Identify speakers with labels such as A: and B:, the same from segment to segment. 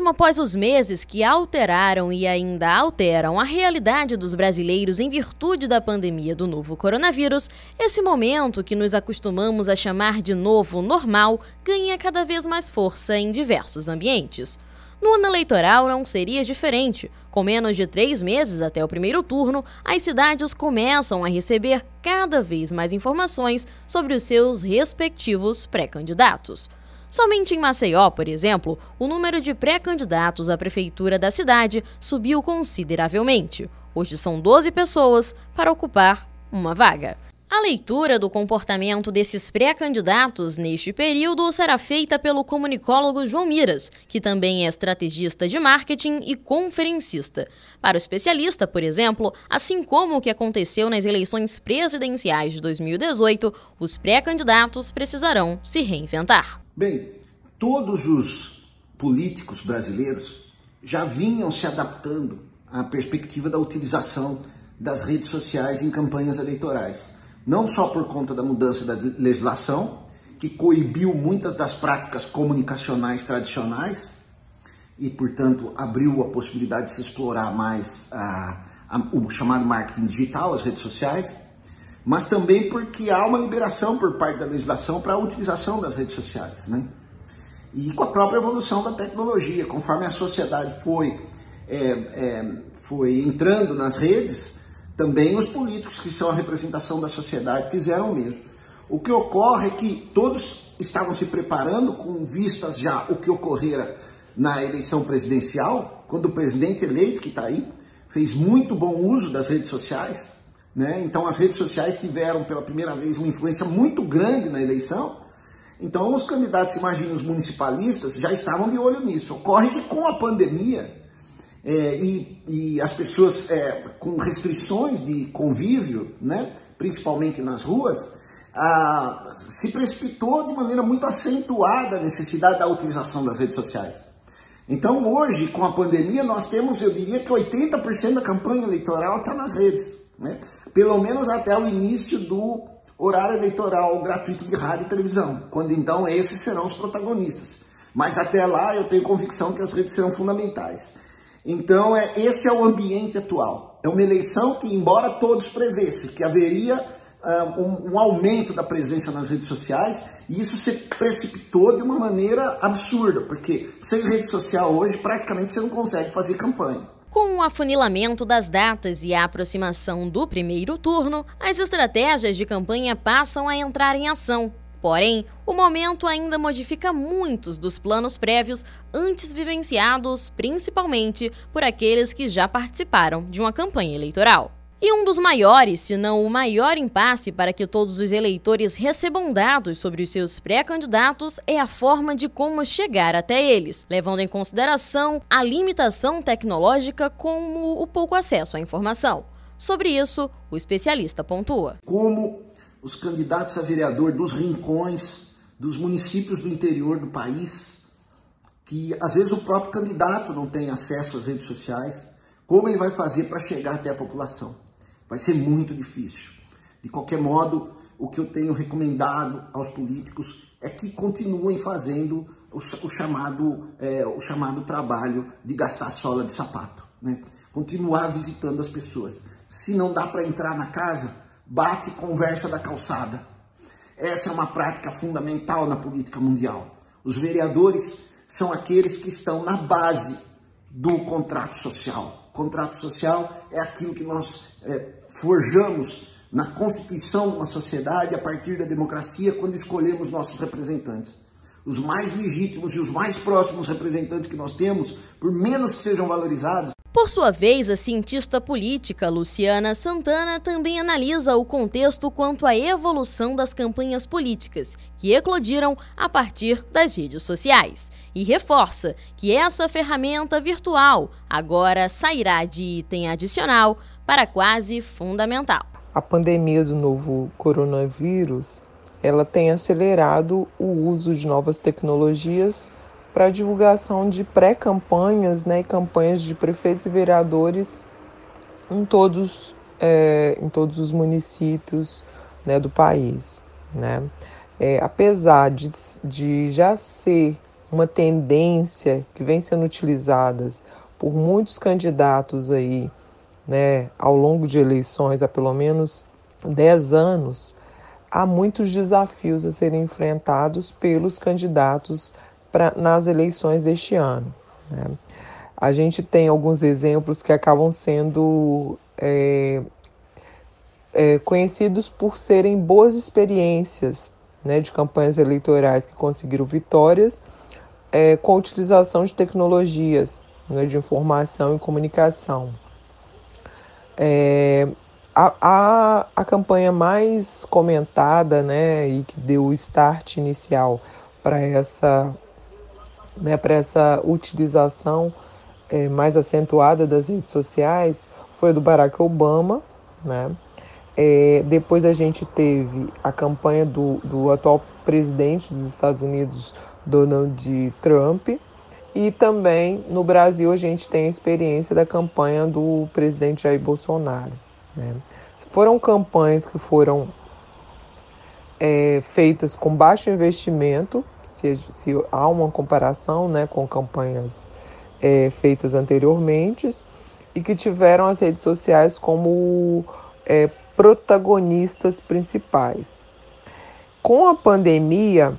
A: Mesmo após os meses que alteraram e ainda alteram a realidade dos brasileiros em virtude da pandemia do novo coronavírus, esse momento que nos acostumamos a chamar de novo normal ganha cada vez mais força em diversos ambientes. No ano eleitoral não seria diferente. Com menos de três meses até o primeiro turno, as cidades começam a receber cada vez mais informações sobre os seus respectivos pré-candidatos. Somente em Maceió, por exemplo, o número de pré-candidatos à prefeitura da cidade subiu consideravelmente. Hoje são 12 pessoas para ocupar uma vaga. A leitura do comportamento desses pré-candidatos neste período será feita pelo comunicólogo João Miras, que também é estrategista de marketing e conferencista. Para o especialista, por exemplo, assim como o que aconteceu nas eleições presidenciais de 2018, os pré-candidatos precisarão se reinventar.
B: Bem, todos os políticos brasileiros já vinham se adaptando à perspectiva da utilização das redes sociais em campanhas eleitorais. Não só por conta da mudança da legislação, que coibiu muitas das práticas comunicacionais tradicionais e, portanto, abriu a possibilidade de se explorar mais a, a, o chamado marketing digital, as redes sociais, mas também porque há uma liberação por parte da legislação para a utilização das redes sociais, né? E com a própria evolução da tecnologia, conforme a sociedade foi, é, é, foi entrando nas redes, também os políticos, que são a representação da sociedade, fizeram o mesmo. O que ocorre é que todos estavam se preparando com vistas já o que ocorrera na eleição presidencial, quando o presidente eleito, que está aí, fez muito bom uso das redes sociais. Né? Então, as redes sociais tiveram pela primeira vez uma influência muito grande na eleição. Então, os candidatos, imagina os municipalistas, já estavam de olho nisso. Ocorre que com a pandemia, é, e, e, as pessoas é, com restrições de convívio, né, principalmente nas ruas, se precipitou de maneira muito acentuada a necessidade da utilização das redes sociais. Então hoje, com a pandemia, nós temos, eu diria que 80% da campanha eleitoral está nas redes, né? Pelo menos até o início do horário eleitoral gratuito de rádio e televisão, quando então esses serão os protagonistas. Mas até lá eu tenho convicção que as redes serão fundamentais. Então, é, esse é o ambiente atual. É uma eleição que, embora todos prevessem que haveria uh, um, um, aumento da presença nas redes sociais, isso se precipitou de uma maneira absurda, porque sem rede social hoje, praticamente você não consegue fazer campanha.
A: Com o afunilamento das datas e a aproximação do primeiro turno, as estratégias de campanha passam a entrar em ação. Porém, o momento ainda modifica muitos dos planos prévios antes vivenciados, principalmente por aqueles que já participaram de uma campanha eleitoral. E um dos maiores, se não o maior impasse para que todos os eleitores recebam dados sobre os seus pré-candidatos é a forma de como chegar até eles, levando em consideração a limitação tecnológica como o pouco acesso à informação. Sobre isso, o especialista pontua.
B: Como os candidatos a vereador dos rincões, dos municípios do interior do país, que às vezes o próprio candidato não tem acesso às redes sociais, como ele vai fazer para chegar até a população? Vai ser muito difícil. De qualquer modo, o que eu tenho recomendado aos políticos é que continuem fazendo o, o chamado, é, o chamado trabalho de gastar sola de sapato. Né? Continuar visitando as pessoas. Se não dá para entrar na casa, bate conversa da calçada. Essa é uma prática fundamental na política mundial. Os vereadores são aqueles que estão na base do contrato social. Contrato social é aquilo que nós é, forjamos na constituição de uma sociedade a partir da democracia quando escolhemos nossos representantes. Os mais legítimos e os mais próximos representantes que nós temos, por menos que sejam valorizados,
A: por sua vez, a cientista política Luciana Santana também analisa o contexto quanto à evolução das campanhas políticas, que eclodiram a partir das redes sociais. E reforça que essa ferramenta virtual agora sairá de item adicional para quase fundamental.
C: A pandemia do novo coronavírus, ela tem acelerado o uso de novas tecnologias para a divulgação de pré-campanhas né, campanhas de prefeitos e vereadores em todos, é, em todos os municípios né, do país. Né? É, apesar de, de já ser uma tendência que vem sendo utilizadas por muitos candidatos aí, né, ao longo de eleições há pelo menos 10 anos, há muitos desafios a serem enfrentados pelos candidatos pra, nas eleições deste ano. Né? A gente tem alguns exemplos que acabam sendo é, é, conhecidos por serem boas experiências né, de campanhas eleitorais que conseguiram vitórias é, com a utilização de tecnologias né, de informação e comunicação. É, a, a, a campanha mais comentada né, e que deu o start inicial para essa, né, essa utilização é, mais acentuada das redes sociais foi do Barack Obama. Né? É, depois a gente teve a campanha do, do atual presidente dos Estados Unidos, Donald Trump, e também no Brasil a gente tem a experiência da campanha do presidente Jair Bolsonaro. Né? Foram campanhas que foram é, feitas com baixo investimento, se, se, há uma comparação né, com campanhas é, feitas anteriormente, e que tiveram as redes sociais como é, protagonistas principais. Com a pandemia,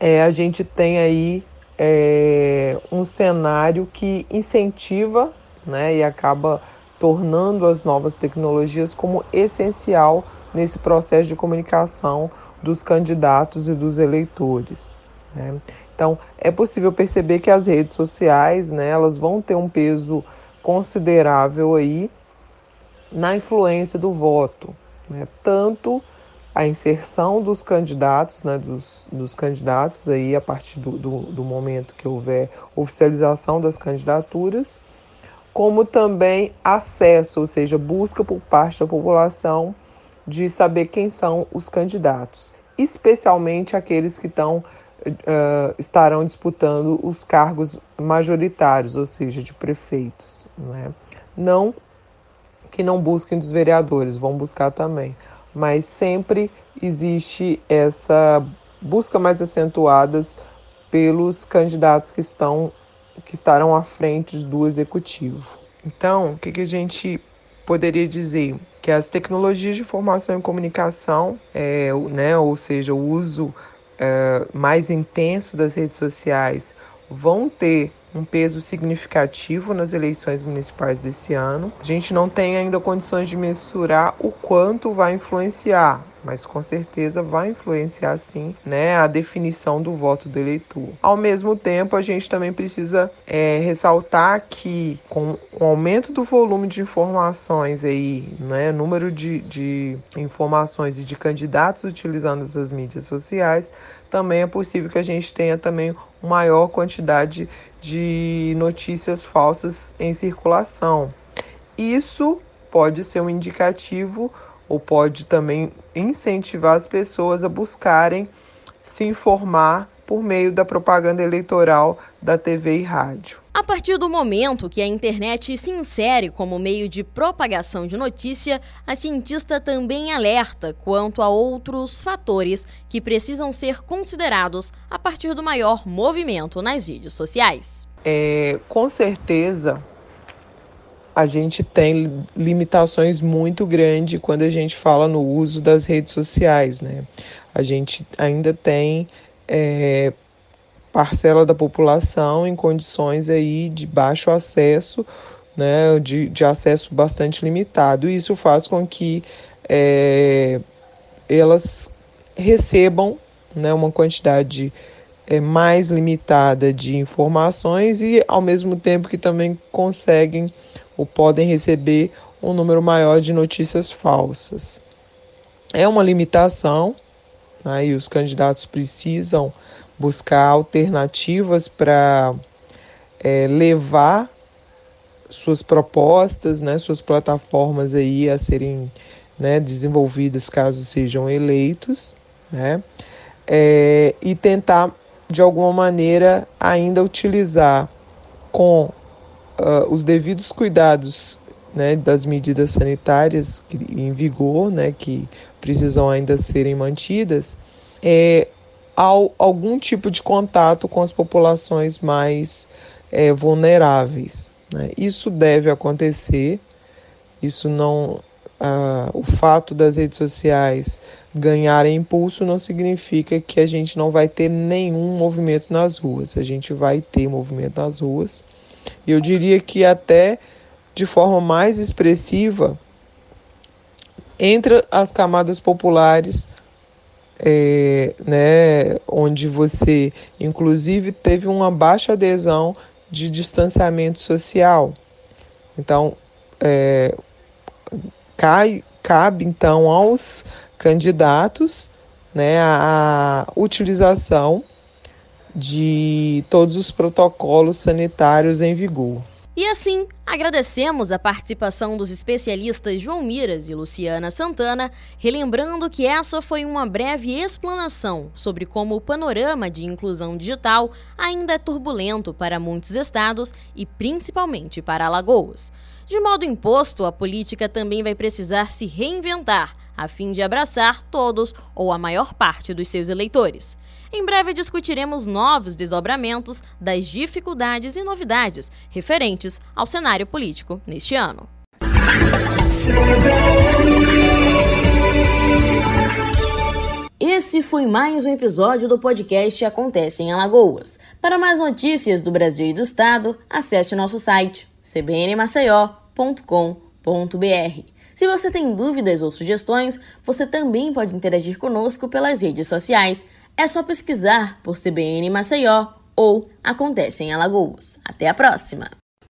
C: é, a gente tem aí é, um cenário que incentiva né, e acaba tornando as novas tecnologias como essencial nesse processo de comunicação dos candidatos e dos eleitores. Né? Então, é possível perceber que as redes sociais, né, elas vão ter um peso considerável aí na influência do voto, né? tanto a inserção dos candidatos, né, dos, dos candidatos aí a partir do, do, do momento que houver oficialização das candidaturas, como também acesso, ou seja, busca por parte da população de saber quem são os candidatos, especialmente aqueles que estão, uh, estarão disputando os cargos majoritários, ou seja, de prefeitos. Né? Não que não busquem dos vereadores, vão buscar também mas sempre existe essa busca mais acentuadas pelos candidatos que estão que estarão à frente do executivo. Então, o que, que a gente poderia dizer? Que as tecnologias de informação e comunicação, é, né, ou seja, o uso é, mais intenso das redes sociais, vão ter um peso significativo nas eleições municipais desse ano. A gente não tem ainda condições de mensurar o quanto vai influenciar, mas com certeza vai influenciar sim né, a definição do voto do eleitor. Ao mesmo tempo, a gente também precisa é, ressaltar que com o aumento do volume de informações aí, né, número de, de informações e de candidatos utilizando as mídias sociais, também é possível que a gente tenha também maior quantidade de notícias falsas em circulação. Isso pode ser um indicativo ou pode também incentivar as pessoas a buscarem se informar por meio da propaganda eleitoral da TV e rádio.
A: A partir do momento que a internet se insere como meio de propagação de notícia, a cientista também alerta quanto a outros fatores que precisam ser considerados a partir do maior movimento nas redes sociais.
C: É, com certeza, a gente tem limitações muito grandes quando a gente fala no uso das redes sociais, né? A gente ainda tem é, parcela da população em condições aí de baixo acesso, né, de, de acesso bastante limitado. Isso faz com que é, elas recebam né, uma quantidade é, mais limitada de informações e, ao mesmo tempo, que também conseguem ou podem receber um número maior de notícias falsas. É uma limitação, né, e os candidatos precisam buscar alternativas para é, levar suas propostas, né, suas plataformas aí a serem né, desenvolvidas caso sejam eleitos, né, é, e tentar de alguma maneira ainda utilizar com uh, os devidos cuidados né, das medidas sanitárias em vigor, né, que precisam ainda serem mantidas, é, ao, algum tipo de contato com as populações mais é, vulneráveis. Né? Isso deve acontecer, isso não. Ah, o fato das redes sociais ganharem impulso não significa que a gente não vai ter nenhum movimento nas ruas. A gente vai ter movimento nas ruas. Eu diria que até de forma mais expressiva entre as camadas populares, é, né, onde você inclusive teve uma baixa adesão de distanciamento social. Então, é, cai, cabe então aos candidatos né, a, a utilização de todos os protocolos sanitários em vigor.
A: E assim, agradecemos a participação dos especialistas João Miras e Luciana Santana, relembrando que essa foi uma breve explanação sobre como o panorama de inclusão digital ainda é turbulento para muitos estados e principalmente para Alagoas. De modo imposto, a política também vai precisar se reinventar a fim de abraçar todos ou a maior parte dos seus eleitores. Em breve discutiremos novos desdobramentos das dificuldades e novidades referentes ao cenário político neste ano. Esse foi mais um episódio do podcast Acontece em Alagoas. Para mais notícias do Brasil e do Estado, acesse o nosso site cbnmaceió.com.br. Se você tem dúvidas ou sugestões, você também pode interagir conosco pelas redes sociais é só pesquisar por CBN Maceió ou Acontece em Alagoas. Até a próxima!